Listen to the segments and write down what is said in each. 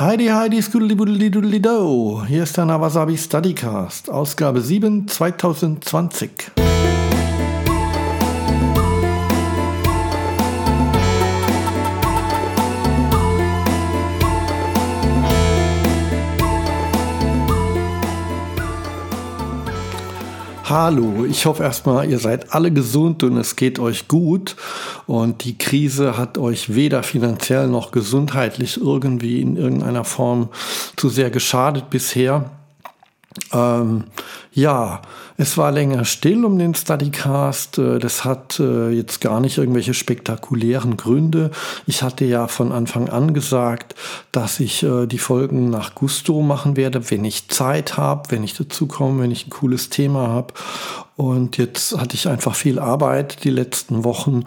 Heidi Heidi Skuddelibuddelidudeli Do. Hier ist der Nawasabi Studycast, Ausgabe 7 2020. Hallo, ich hoffe erstmal, ihr seid alle gesund und es geht euch gut. Und die Krise hat euch weder finanziell noch gesundheitlich irgendwie in irgendeiner Form zu sehr geschadet bisher. Ähm, ja, es war länger still um den Studycast. Äh, das hat äh, jetzt gar nicht irgendwelche spektakulären Gründe. Ich hatte ja von Anfang an gesagt, dass ich äh, die Folgen nach Gusto machen werde, wenn ich Zeit habe, wenn ich dazu komme, wenn ich ein cooles Thema habe. Und jetzt hatte ich einfach viel Arbeit die letzten Wochen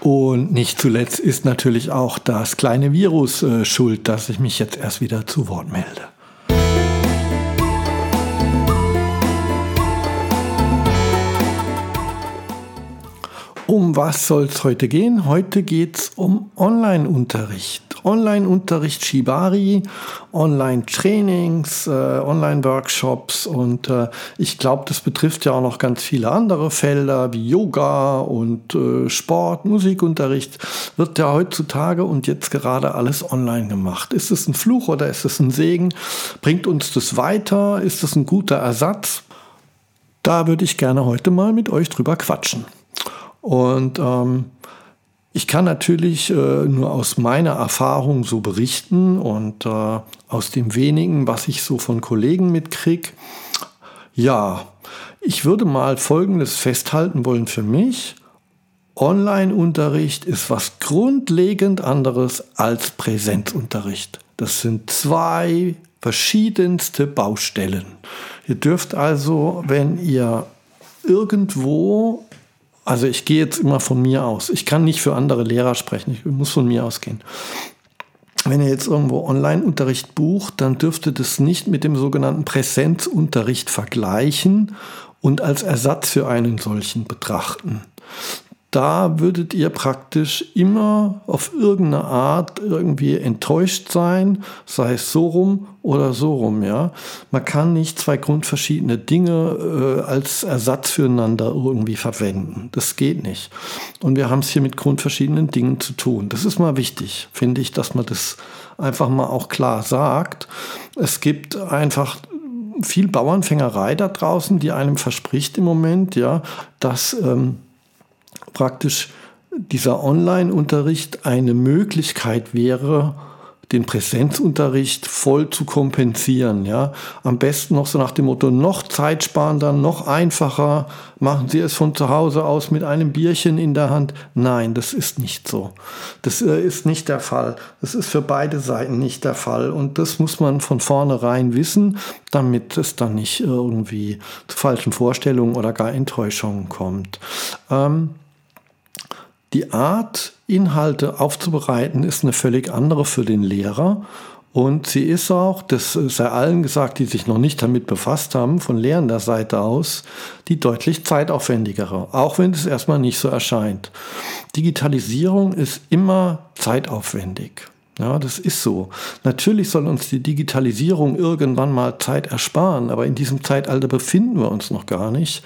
und nicht zuletzt ist natürlich auch das kleine Virus äh, schuld, dass ich mich jetzt erst wieder zu Wort melde. Um was soll es heute gehen? Heute geht es um Online-Unterricht. Online-Unterricht Shibari, Online-Trainings, äh, Online-Workshops und äh, ich glaube, das betrifft ja auch noch ganz viele andere Felder wie Yoga und äh, Sport, Musikunterricht. Wird ja heutzutage und jetzt gerade alles online gemacht. Ist es ein Fluch oder ist es ein Segen? Bringt uns das weiter? Ist es ein guter Ersatz? Da würde ich gerne heute mal mit euch drüber quatschen. Und ähm, ich kann natürlich äh, nur aus meiner Erfahrung so berichten und äh, aus dem wenigen, was ich so von Kollegen mitkriege. Ja, ich würde mal Folgendes festhalten wollen für mich. Online-Unterricht ist was grundlegend anderes als Präsenzunterricht. Das sind zwei verschiedenste Baustellen. Ihr dürft also, wenn ihr irgendwo also ich gehe jetzt immer von mir aus. Ich kann nicht für andere Lehrer sprechen. Ich muss von mir ausgehen. Wenn ihr jetzt irgendwo Online-Unterricht bucht, dann dürfte das nicht mit dem sogenannten Präsenzunterricht vergleichen und als Ersatz für einen solchen betrachten da würdet ihr praktisch immer auf irgendeine Art irgendwie enttäuscht sein, sei es so rum oder so rum, ja. Man kann nicht zwei grundverschiedene Dinge äh, als Ersatz füreinander irgendwie verwenden. Das geht nicht. Und wir haben es hier mit grundverschiedenen Dingen zu tun. Das ist mal wichtig, finde ich, dass man das einfach mal auch klar sagt. Es gibt einfach viel Bauernfängerei da draußen, die einem verspricht im Moment, ja, dass ähm, praktisch dieser Online-Unterricht eine Möglichkeit wäre, den Präsenzunterricht voll zu kompensieren. Ja? Am besten noch so nach dem Motto, noch zeitsparender, noch einfacher, machen Sie es von zu Hause aus mit einem Bierchen in der Hand. Nein, das ist nicht so. Das äh, ist nicht der Fall. Das ist für beide Seiten nicht der Fall. Und das muss man von vornherein wissen, damit es dann nicht irgendwie zu falschen Vorstellungen oder gar Enttäuschungen kommt. Ähm, die Art, Inhalte aufzubereiten, ist eine völlig andere für den Lehrer. Und sie ist auch, das sei allen gesagt, die sich noch nicht damit befasst haben, von lehrender Seite aus, die deutlich zeitaufwendigere, auch wenn es erstmal nicht so erscheint. Digitalisierung ist immer zeitaufwendig. Ja, das ist so. Natürlich soll uns die Digitalisierung irgendwann mal Zeit ersparen, aber in diesem Zeitalter befinden wir uns noch gar nicht.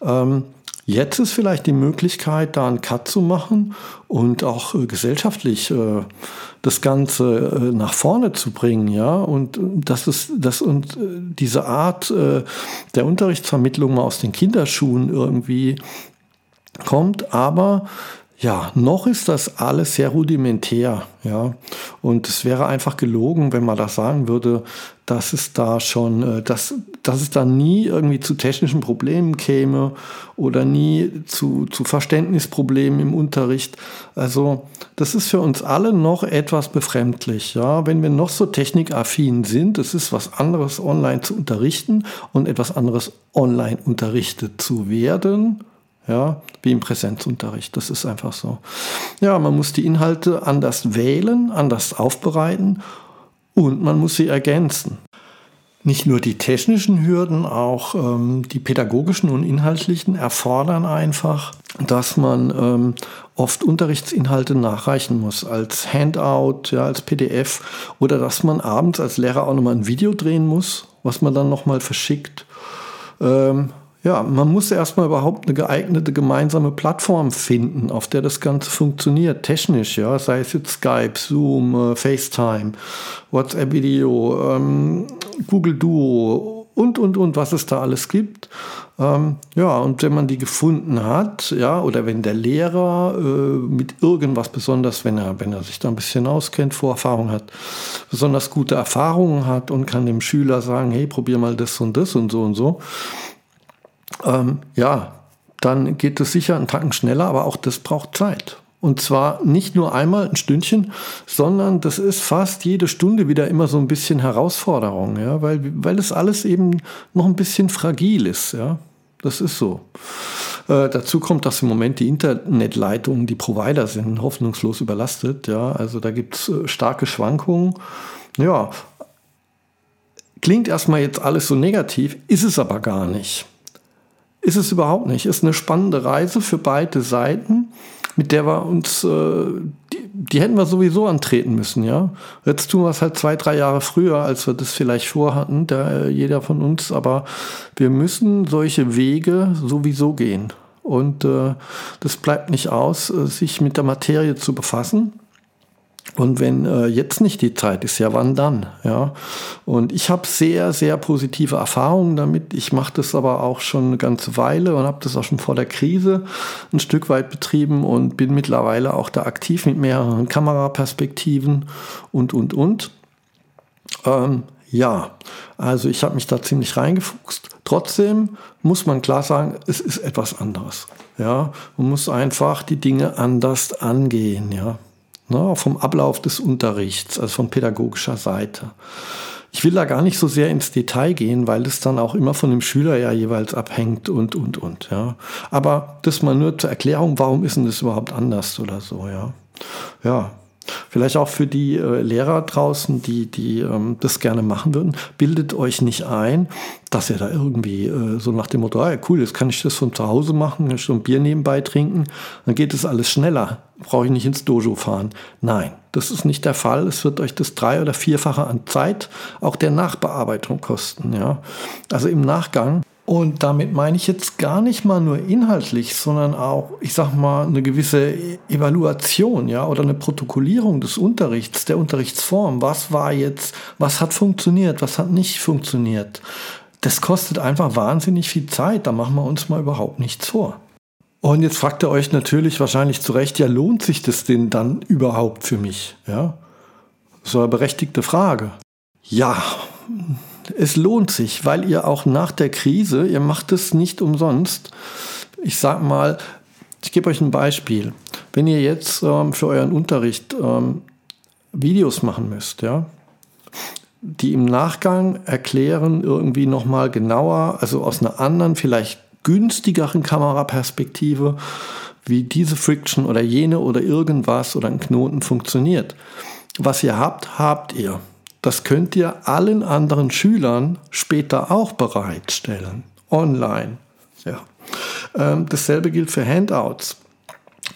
Ähm, Jetzt ist vielleicht die Möglichkeit, da einen Cut zu machen und auch äh, gesellschaftlich äh, das Ganze äh, nach vorne zu bringen, ja. Und äh, das ist das und äh, diese Art äh, der Unterrichtsvermittlung mal aus den Kinderschuhen irgendwie kommt, aber ja, noch ist das alles sehr rudimentär, ja. Und es wäre einfach gelogen, wenn man das sagen würde, dass es da schon, äh, dass, dass es da nie irgendwie zu technischen Problemen käme oder nie zu, zu Verständnisproblemen im Unterricht. Also, das ist für uns alle noch etwas befremdlich, ja. Wenn wir noch so technikaffin sind, es ist was anderes, online zu unterrichten und etwas anderes online unterrichtet zu werden ja, wie im Präsenzunterricht. Das ist einfach so. Ja, man muss die Inhalte anders wählen, anders aufbereiten und man muss sie ergänzen. Nicht nur die technischen Hürden, auch ähm, die pädagogischen und inhaltlichen erfordern einfach, dass man ähm, oft Unterrichtsinhalte nachreichen muss als Handout, ja, als PDF oder dass man abends als Lehrer auch nochmal ein Video drehen muss, was man dann nochmal verschickt. Ähm, ja, man muss erstmal überhaupt eine geeignete gemeinsame Plattform finden, auf der das Ganze funktioniert, technisch, ja, sei es jetzt Skype, Zoom, äh, FaceTime, WhatsApp-Video, ähm, Google Duo und, und, und, was es da alles gibt. Ähm, ja, und wenn man die gefunden hat, ja, oder wenn der Lehrer äh, mit irgendwas besonders, wenn er, wenn er sich da ein bisschen auskennt, Vorerfahrung hat, besonders gute Erfahrungen hat und kann dem Schüler sagen, hey, probier mal das und das und so und so, ähm, ja, dann geht es sicher einen Tacken schneller, aber auch das braucht Zeit. Und zwar nicht nur einmal ein Stündchen, sondern das ist fast jede Stunde wieder immer so ein bisschen Herausforderung, ja, weil, weil es alles eben noch ein bisschen fragil ist, ja. Das ist so. Äh, dazu kommt, dass im Moment die Internetleitungen, die Provider sind, hoffnungslos überlastet, ja. Also da gibt es äh, starke Schwankungen. Ja, klingt erstmal jetzt alles so negativ, ist es aber gar nicht. Ist es überhaupt nicht. Ist eine spannende Reise für beide Seiten mit der wir uns, äh, die, die, hätten wir sowieso antreten müssen, ja. Jetzt tun wir es halt zwei, drei Jahre früher, als wir das vielleicht vorhatten, der, äh, jeder von uns, aber wir müssen solche Wege sowieso gehen. Und äh, das bleibt nicht aus, äh, sich mit der Materie zu befassen. Und wenn äh, jetzt nicht die Zeit ist, ja, wann dann? Ja. Und ich habe sehr, sehr positive Erfahrungen damit. Ich mache das aber auch schon eine ganze Weile und habe das auch schon vor der Krise ein Stück weit betrieben und bin mittlerweile auch da aktiv mit mehreren Kameraperspektiven und, und, und. Ähm, ja, also ich habe mich da ziemlich reingefuchst. Trotzdem muss man klar sagen, es ist etwas anderes. Ja, man muss einfach die Dinge anders angehen. Ja ne, vom Ablauf des Unterrichts, also von pädagogischer Seite. Ich will da gar nicht so sehr ins Detail gehen, weil es dann auch immer von dem Schüler ja jeweils abhängt und, und, und, ja. Aber das mal nur zur Erklärung, warum ist denn das überhaupt anders oder so, ja. Ja, Vielleicht auch für die äh, Lehrer draußen, die, die ähm, das gerne machen würden, bildet euch nicht ein, dass ihr da irgendwie äh, so nach dem Motto, ah, cool, jetzt kann ich das von zu Hause machen, kann ich so ein Bier nebenbei trinken, dann geht es alles schneller, brauche ich nicht ins Dojo fahren. Nein, das ist nicht der Fall. Es wird euch das drei- oder vierfache an Zeit, auch der Nachbearbeitung kosten. Ja? Also im Nachgang und damit meine ich jetzt gar nicht mal nur inhaltlich, sondern auch, ich sag mal, eine gewisse Evaluation, ja, oder eine Protokollierung des Unterrichts, der Unterrichtsform. Was war jetzt, was hat funktioniert, was hat nicht funktioniert? Das kostet einfach wahnsinnig viel Zeit, da machen wir uns mal überhaupt nichts vor. Und jetzt fragt ihr euch natürlich wahrscheinlich zu Recht, ja, lohnt sich das denn dann überhaupt für mich? Ja, so eine berechtigte Frage. Ja, es lohnt sich, weil ihr auch nach der Krise, ihr macht es nicht umsonst. Ich sag mal, ich gebe euch ein Beispiel. Wenn ihr jetzt ähm, für euren Unterricht ähm, Videos machen müsst, ja, die im Nachgang erklären irgendwie nochmal genauer, also aus einer anderen, vielleicht günstigeren Kameraperspektive, wie diese Friction oder jene oder irgendwas oder ein Knoten funktioniert. Was ihr habt, habt ihr. Das könnt ihr allen anderen Schülern später auch bereitstellen, online. Ja. Ähm, dasselbe gilt für Handouts.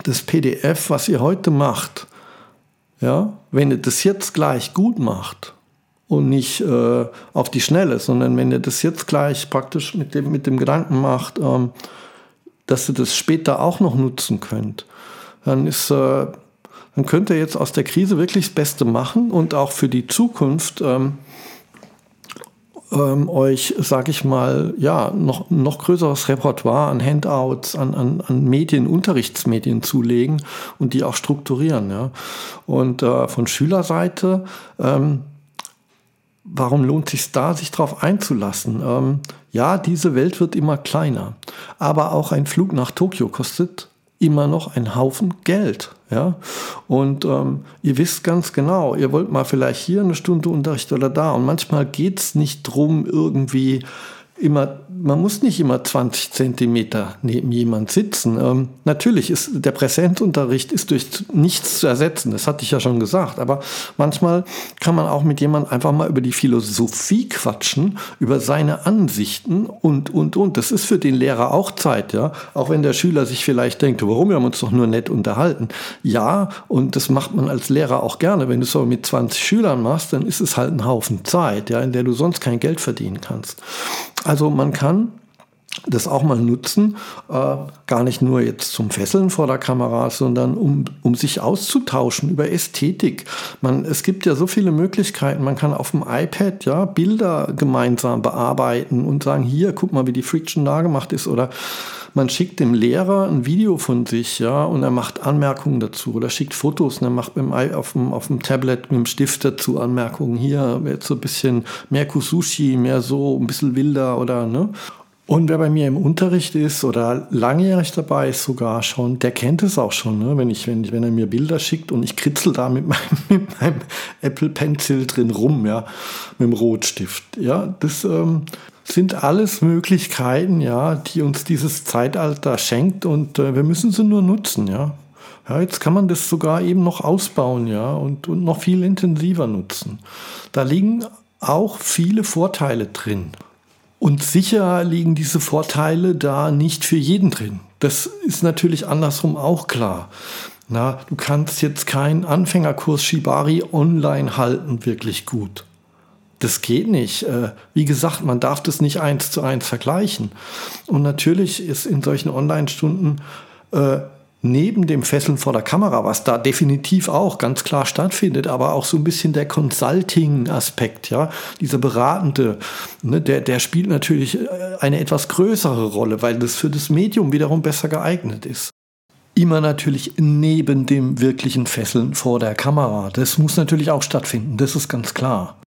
Das PDF, was ihr heute macht, ja, wenn ihr das jetzt gleich gut macht und nicht äh, auf die Schnelle, sondern wenn ihr das jetzt gleich praktisch mit dem, mit dem Gedanken macht, ähm, dass ihr das später auch noch nutzen könnt, dann ist äh, dann könnt ihr jetzt aus der Krise wirklich das Beste machen und auch für die Zukunft ähm, ähm, euch, sage ich mal, ja, noch, noch größeres Repertoire an Handouts, an, an, an Medien, Unterrichtsmedien zulegen und die auch strukturieren. Ja. Und äh, von Schülerseite, ähm, warum lohnt sich da, sich darauf einzulassen? Ähm, ja, diese Welt wird immer kleiner, aber auch ein Flug nach Tokio kostet immer noch ein Haufen Geld. Ja? Und ähm, ihr wisst ganz genau, ihr wollt mal vielleicht hier eine Stunde Unterricht oder da. Und manchmal geht es nicht drum, irgendwie immer, man muss nicht immer 20 Zentimeter neben jemand sitzen. Ähm, natürlich ist der Präsenzunterricht ist durch nichts zu ersetzen. Das hatte ich ja schon gesagt. Aber manchmal kann man auch mit jemandem einfach mal über die Philosophie quatschen, über seine Ansichten und, und, und. Das ist für den Lehrer auch Zeit, ja. Auch wenn der Schüler sich vielleicht denkt, warum, wir haben uns doch nur nett unterhalten. Ja, und das macht man als Lehrer auch gerne. Wenn du es so mit 20 Schülern machst, dann ist es halt ein Haufen Zeit, ja, in der du sonst kein Geld verdienen kannst. Also man kann das auch mal nutzen, äh, gar nicht nur jetzt zum Fesseln vor der Kamera, sondern um, um sich auszutauschen über Ästhetik. Man, es gibt ja so viele Möglichkeiten. Man kann auf dem iPad ja Bilder gemeinsam bearbeiten und sagen, hier, guck mal, wie die Friction da gemacht ist oder man schickt dem Lehrer ein Video von sich, ja, und er macht Anmerkungen dazu oder schickt Fotos und er macht dem, auf, dem, auf dem Tablet mit dem Stift dazu Anmerkungen. Hier jetzt so ein bisschen mehr Kusushi, mehr so, ein bisschen wilder oder, ne? Und wer bei mir im Unterricht ist oder langjährig dabei ist sogar schon, der kennt es auch schon, ne? wenn, ich, wenn, ich, wenn er mir Bilder schickt und ich kritzel da mit meinem, mit meinem Apple Pencil drin rum, ja, mit dem Rotstift. Ja, das, ähm, sind alles Möglichkeiten, ja, die uns dieses Zeitalter schenkt und äh, wir müssen sie nur nutzen, ja. Ja, jetzt kann man das sogar eben noch ausbauen, ja, und, und noch viel intensiver nutzen. Da liegen auch viele Vorteile drin. Und sicher liegen diese Vorteile da nicht für jeden drin. Das ist natürlich andersrum auch klar. Na, du kannst jetzt keinen Anfängerkurs Shibari online halten, wirklich gut. Das geht nicht. Äh, wie gesagt, man darf das nicht eins zu eins vergleichen. Und natürlich ist in solchen Online-Stunden äh, neben dem Fesseln vor der Kamera, was da definitiv auch ganz klar stattfindet, aber auch so ein bisschen der Consulting-Aspekt, ja, dieser Beratende, ne, der, der spielt natürlich äh, eine etwas größere Rolle, weil das für das Medium wiederum besser geeignet ist. Immer natürlich neben dem wirklichen Fesseln vor der Kamera. Das muss natürlich auch stattfinden, das ist ganz klar.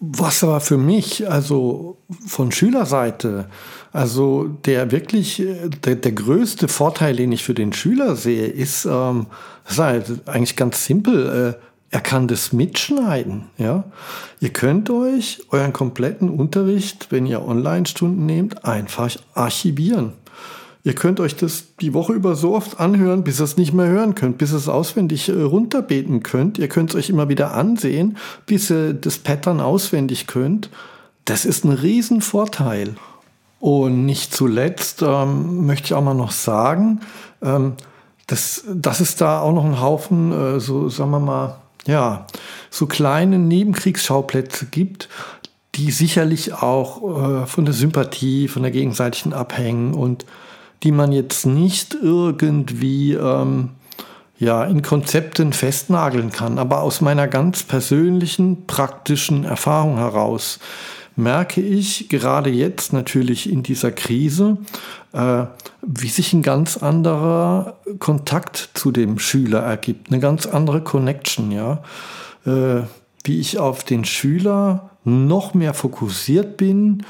Was aber für mich, also von Schülerseite, also der wirklich, der, der größte Vorteil, den ich für den Schüler sehe, ist, ähm, das ist halt eigentlich ganz simpel. Äh, er kann das mitschneiden. Ja? Ihr könnt euch euren kompletten Unterricht, wenn ihr Online-Stunden nehmt, einfach archivieren. Ihr könnt euch das die Woche über so oft anhören, bis ihr es nicht mehr hören könnt, bis ihr es auswendig äh, runterbeten könnt. Ihr könnt es euch immer wieder ansehen, bis ihr das Pattern auswendig könnt. Das ist ein Riesenvorteil. Und nicht zuletzt ähm, möchte ich auch mal noch sagen, ähm, dass, dass es da auch noch einen Haufen, äh, so sagen wir mal, ja, so kleine Nebenkriegsschauplätze gibt, die sicherlich auch äh, von der Sympathie, von der gegenseitigen abhängen und die man jetzt nicht irgendwie ähm, ja, in Konzepten festnageln kann. Aber aus meiner ganz persönlichen, praktischen Erfahrung heraus merke ich gerade jetzt natürlich in dieser Krise, äh, wie sich ein ganz anderer Kontakt zu dem Schüler ergibt, eine ganz andere Connection, ja. Äh, wie ich auf den Schüler noch mehr fokussiert bin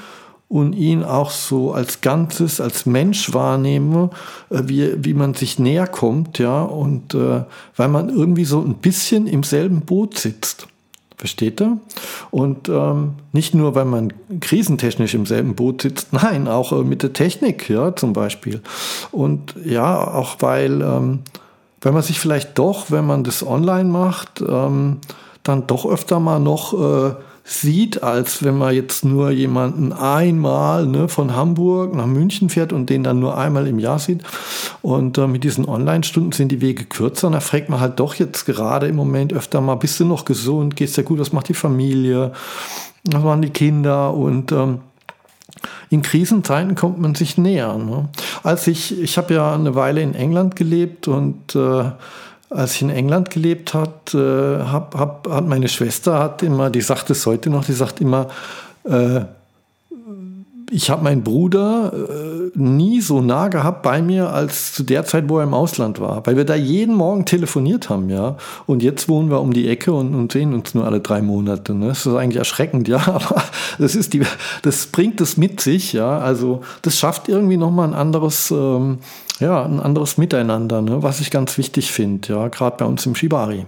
und ihn auch so als Ganzes, als Mensch wahrnehme, äh, wie, wie man sich näher kommt, ja, und weil man irgendwie so ein bisschen im selben Boot sitzt. Versteht er? Und ähm, nicht nur, weil man krisentechnisch im selben Boot sitzt, nein, auch äh, mit der Technik, ja, zum Beispiel. Und ja, auch weil, ähm, weil man sich vielleicht doch, wenn man das online macht, ähm, dann doch öfter mal noch äh, sieht, als wenn man jetzt nur jemanden einmal ne, von Hamburg nach München fährt und den dann nur einmal im Jahr sieht. Und äh, mit diesen Online-Stunden sind die Wege kürzer. Und da fragt man halt doch jetzt gerade im Moment öfter mal, bist du noch gesund? Geht's dir gut? Was macht die Familie? Was machen die Kinder? Und ähm, in Krisenzeiten kommt man sich näher. Ne? Als ich, ich habe ja eine Weile in England gelebt und äh, als ich in England gelebt hat, äh, hab, hab, hat meine Schwester hat immer, die sagt es heute noch, die sagt immer, äh, ich habe meinen Bruder äh, nie so nah gehabt bei mir als zu der Zeit, wo er im Ausland war, weil wir da jeden Morgen telefoniert haben, ja. Und jetzt wohnen wir um die Ecke und, und sehen uns nur alle drei Monate. Ne? Das ist eigentlich erschreckend, ja. Aber das ist die, das bringt es mit sich, ja. Also das schafft irgendwie noch mal ein anderes ähm, ja, ein anderes Miteinander, ne? was ich ganz wichtig finde, ja, gerade bei uns im Shibari.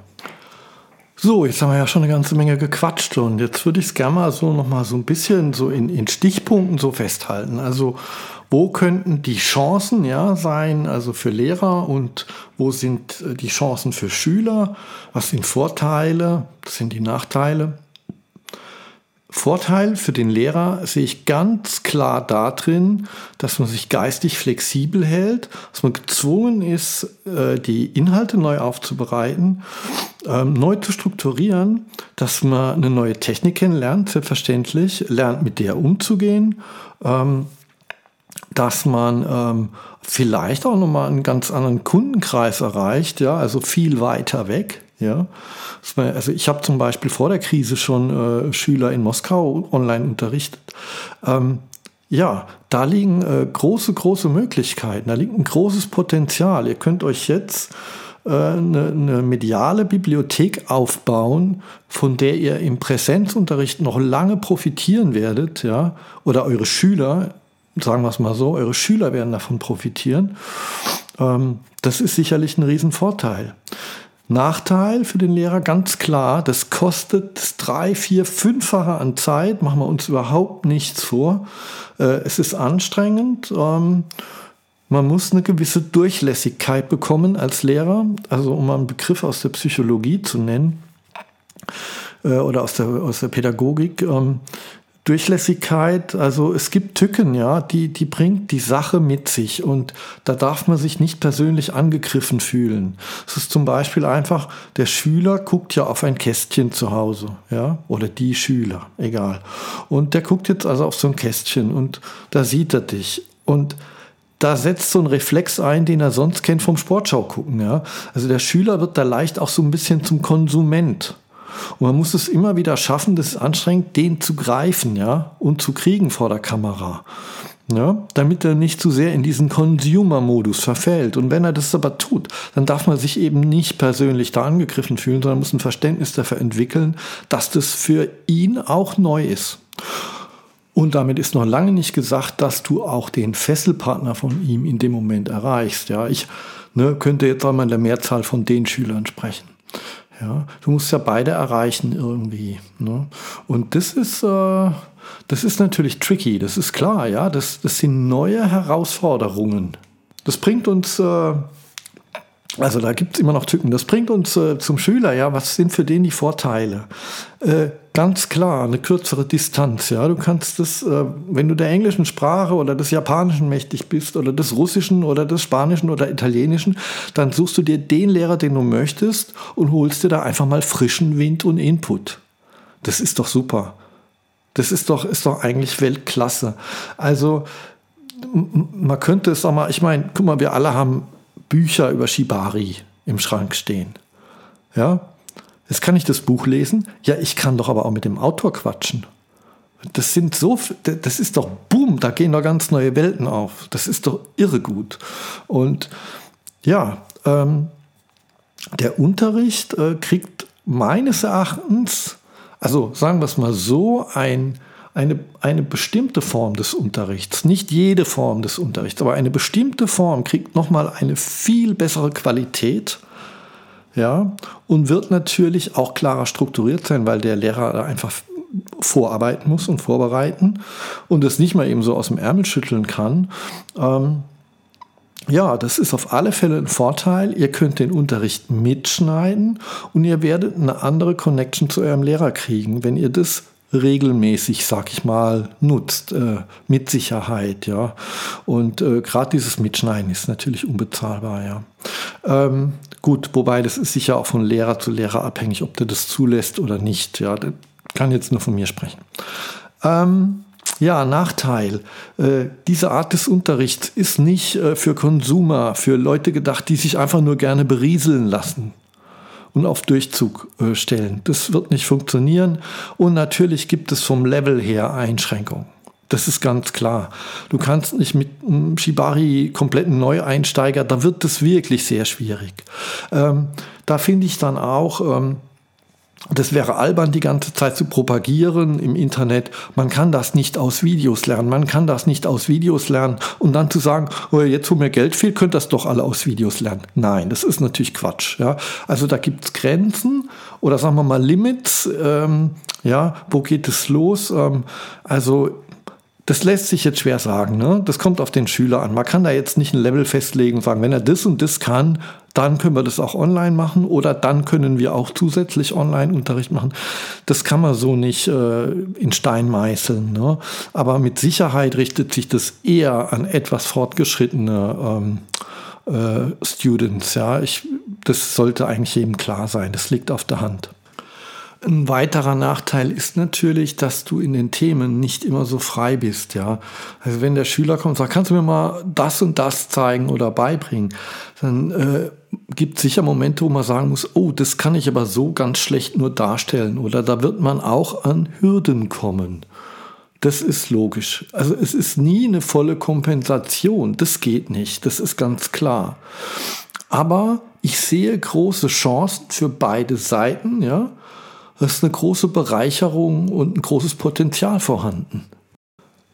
So, jetzt haben wir ja schon eine ganze Menge gequatscht und jetzt würde ich es gerne mal so noch mal so ein bisschen so in, in Stichpunkten so festhalten. Also wo könnten die Chancen ja sein, also für Lehrer und wo sind äh, die Chancen für Schüler? Was sind Vorteile? Was sind die Nachteile? Vorteil für den Lehrer sehe ich ganz klar darin, dass man sich geistig flexibel hält, dass man gezwungen ist, äh, die Inhalte neu aufzubereiten, ähm, neu zu strukturieren, dass man eine neue Technik kennenlernt, selbstverständlich, lernt mit der umzugehen, ähm, dass man ähm, vielleicht auch nochmal einen ganz anderen Kundenkreis erreicht, ja, also viel weiter weg. Ja, also ich habe zum Beispiel vor der Krise schon äh, Schüler in Moskau online unterrichtet. Ähm, ja, da liegen äh, große, große Möglichkeiten, da liegt ein großes Potenzial. Ihr könnt euch jetzt äh, eine, mediale Bibliothek aufbauen, von der ihr im Präsenzunterricht noch lange profitieren werdet, ja, oder eure Schüler sagen wir es mal so, eure Schüler werden davon profitieren. Ähm, das ist sicherlich ein Riesenvorteil. Nachteil für den Lehrer ganz klar, das kostet drei, vier, fünffache an Zeit, machen wir uns überhaupt nichts vor. Äh, es ist anstrengend. Ähm, man muss eine gewisse Durchlässigkeit bekommen als Lehrer, also um einen Begriff aus der Psychologie zu nennen äh, oder aus der, aus der Pädagogik. Durchlässigkeit, also es gibt Tücken, ja, die, die bringt die Sache mit sich und da darf man sich nicht persönlich angegriffen fühlen. Es ist zum Beispiel einfach, der Schüler guckt ja auf ein Kästchen zu Hause, ja, oder die Schüler, egal. Und der guckt jetzt also auf so ein Kästchen und da sieht er dich und da setzt so ein Reflex ein, den er sonst kennt vom Sportschau gucken, ja. Also der Schüler wird da leicht auch so ein bisschen zum Konsument. Und man muss es immer wieder schaffen, das ist anstrengend, den zu greifen, ja, und zu kriegen vor der Kamera. Ja, damit er nicht zu sehr in diesen Consumer-Modus verfällt. Und wenn er das aber tut, dann darf man sich eben nicht persönlich da angegriffen fühlen, sondern muss ein Verständnis dafür entwickeln, dass das für ihn auch neu ist. Und damit ist noch lange nicht gesagt, dass du auch den Fesselpartner von ihm in dem Moment erreichst. Ja, ich ne, könnte jetzt einmal in der Mehrzahl von den Schülern sprechen. Ja, du musst ja beide erreichen irgendwie. Ne? Und das ist, äh, das ist natürlich tricky, das ist klar, ja. Das, das sind neue Herausforderungen. Das bringt uns, äh, also da gibt es immer noch Tücken, das bringt uns äh, zum Schüler, ja. Was sind für den die Vorteile? Ganz klar eine kürzere Distanz. Ja, du kannst das, äh, wenn du der englischen Sprache oder des Japanischen mächtig bist oder des Russischen oder des Spanischen oder Italienischen, dann suchst du dir den Lehrer, den du möchtest und holst dir da einfach mal frischen Wind und Input. Das ist doch super. Das ist doch, ist doch eigentlich Weltklasse. Also man könnte es auch mal, ich meine, guck mal, wir alle haben Bücher über Shibari im Schrank stehen. Ja, Jetzt kann ich das Buch lesen. Ja, ich kann doch aber auch mit dem Autor quatschen. Das sind so, das ist doch boom, da gehen doch ganz neue Welten auf. Das ist doch irre gut. Und ja, ähm, der Unterricht äh, kriegt meines Erachtens, also sagen wir es mal so, ein, eine, eine bestimmte Form des Unterrichts, nicht jede Form des Unterrichts, aber eine bestimmte Form kriegt nochmal eine viel bessere Qualität ja, und wird natürlich auch klarer strukturiert sein, weil der Lehrer da einfach vorarbeiten muss und vorbereiten und es nicht mal eben so aus dem Ärmel schütteln kann. Ähm, ja, das ist auf alle Fälle ein Vorteil. Ihr könnt den Unterricht mitschneiden und ihr werdet eine andere Connection zu eurem Lehrer kriegen, wenn ihr das regelmäßig, sag ich mal, nutzt, äh, mit Sicherheit, ja. Und äh, gerade dieses Mitschneiden ist natürlich unbezahlbar, ja. Ähm, gut, wobei das ist sicher auch von Lehrer zu Lehrer abhängig, ob der das zulässt oder nicht, ja. Das kann jetzt nur von mir sprechen. Ähm, ja, Nachteil. Äh, diese Art des Unterrichts ist nicht äh, für Konsumer, für Leute gedacht, die sich einfach nur gerne berieseln lassen und auf Durchzug äh, stellen. Das wird nicht funktionieren. Und natürlich gibt es vom Level her Einschränkungen. Das ist ganz klar. Du kannst nicht mit einem Shibari kompletten Neueinsteiger, da wird es wirklich sehr schwierig. Ähm, da finde ich dann auch, ähm, das wäre albern, die ganze Zeit zu propagieren im Internet. Man kann das nicht aus Videos lernen. Man kann das nicht aus Videos lernen. Und dann zu sagen, oh, jetzt wo mir Geld fehlt, könnt das doch alle aus Videos lernen. Nein, das ist natürlich Quatsch. Ja? Also da gibt es Grenzen oder sagen wir mal Limits. Ähm, ja, wo geht es los? Ähm, also das lässt sich jetzt schwer sagen. Ne? Das kommt auf den Schüler an. Man kann da jetzt nicht ein Level festlegen und sagen, wenn er das und das kann, dann können wir das auch online machen oder dann können wir auch zusätzlich Online-Unterricht machen. Das kann man so nicht äh, in Stein meißeln. Ne? Aber mit Sicherheit richtet sich das eher an etwas fortgeschrittene ähm, äh, Students. Ja, ich, das sollte eigentlich jedem klar sein. Das liegt auf der Hand. Ein weiterer Nachteil ist natürlich, dass du in den Themen nicht immer so frei bist, ja. Also wenn der Schüler kommt und sagt, kannst du mir mal das und das zeigen oder beibringen, dann äh, gibt es sicher Momente, wo man sagen muss, oh, das kann ich aber so ganz schlecht nur darstellen oder da wird man auch an Hürden kommen. Das ist logisch. Also es ist nie eine volle Kompensation. Das geht nicht. Das ist ganz klar. Aber ich sehe große Chancen für beide Seiten, ja ist eine große Bereicherung und ein großes Potenzial vorhanden.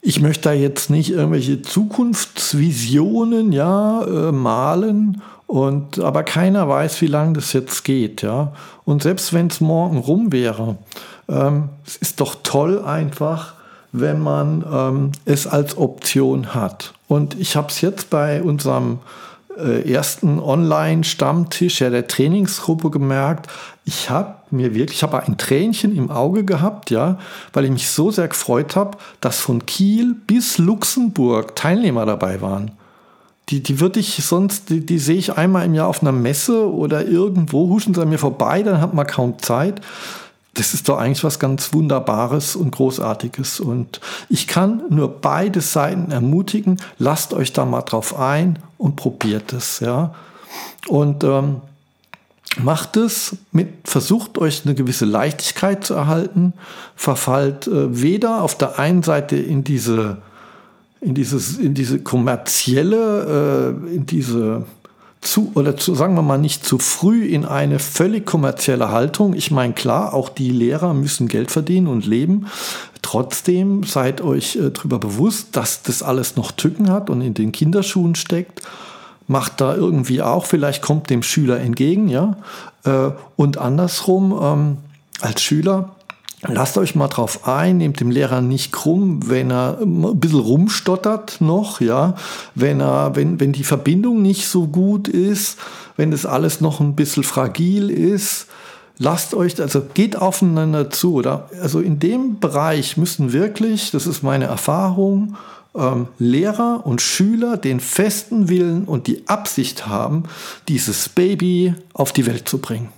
Ich möchte da jetzt nicht irgendwelche Zukunftsvisionen ja, äh, malen, und, aber keiner weiß, wie lange das jetzt geht. Ja? Und selbst wenn es morgen rum wäre, ähm, es ist doch toll einfach, wenn man ähm, es als Option hat. Und ich habe es jetzt bei unserem äh, ersten Online-Stammtisch ja, der Trainingsgruppe gemerkt, ich habe mir wirklich, ich habe ein Tränchen im Auge gehabt, ja, weil ich mich so sehr gefreut habe, dass von Kiel bis Luxemburg Teilnehmer dabei waren. Die, die würde ich sonst, die, die sehe ich einmal im Jahr auf einer Messe oder irgendwo, huschen sie an mir vorbei, dann hat man kaum Zeit das ist doch eigentlich was ganz Wunderbares und Großartiges. Und ich kann nur beide Seiten ermutigen, lasst euch da mal drauf ein und probiert es. Ja? Und ähm, macht es mit, versucht euch eine gewisse Leichtigkeit zu erhalten, verfallt äh, weder auf der einen Seite in diese, in dieses, in diese kommerzielle, äh, in diese zu, oder zu, sagen wir mal, nicht zu früh in eine völlig kommerzielle Haltung. Ich meine, klar, auch die Lehrer müssen Geld verdienen und leben. Trotzdem seid euch äh, darüber bewusst, dass das alles noch Tücken hat und in den Kinderschuhen steckt. Macht da irgendwie auch, vielleicht kommt dem Schüler entgegen, ja. Äh, und andersrum, ähm, als Schüler, Lasst euch mal drauf ein, nehmt dem Lehrer nicht krumm, wenn er ein bisschen rumstottert noch, ja, wenn er, wenn, wenn die Verbindung nicht so gut ist, wenn das alles noch ein bisschen fragil ist, lasst euch, also geht aufeinander zu, oder? Also in dem Bereich müssen wirklich, das ist meine Erfahrung, ähm, Lehrer und Schüler den festen Willen und die Absicht haben, dieses Baby auf die Welt zu bringen.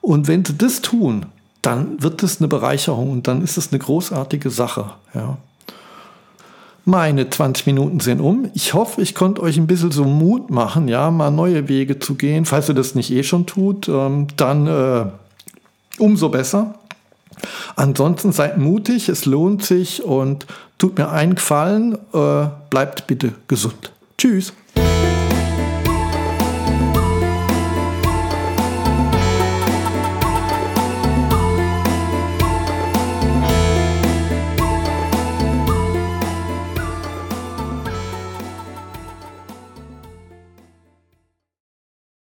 Und wenn sie das tun, dann wird es eine Bereicherung und dann ist es eine großartige Sache. Ja. Meine 20 Minuten sind um. Ich hoffe, ich konnte euch ein bisschen so Mut machen, ja, mal neue Wege zu gehen. Falls ihr das nicht eh schon tut, ähm, dann äh, umso besser. Ansonsten seid mutig, es lohnt sich und tut mir einen Gefallen, äh, bleibt bitte gesund. Tschüss.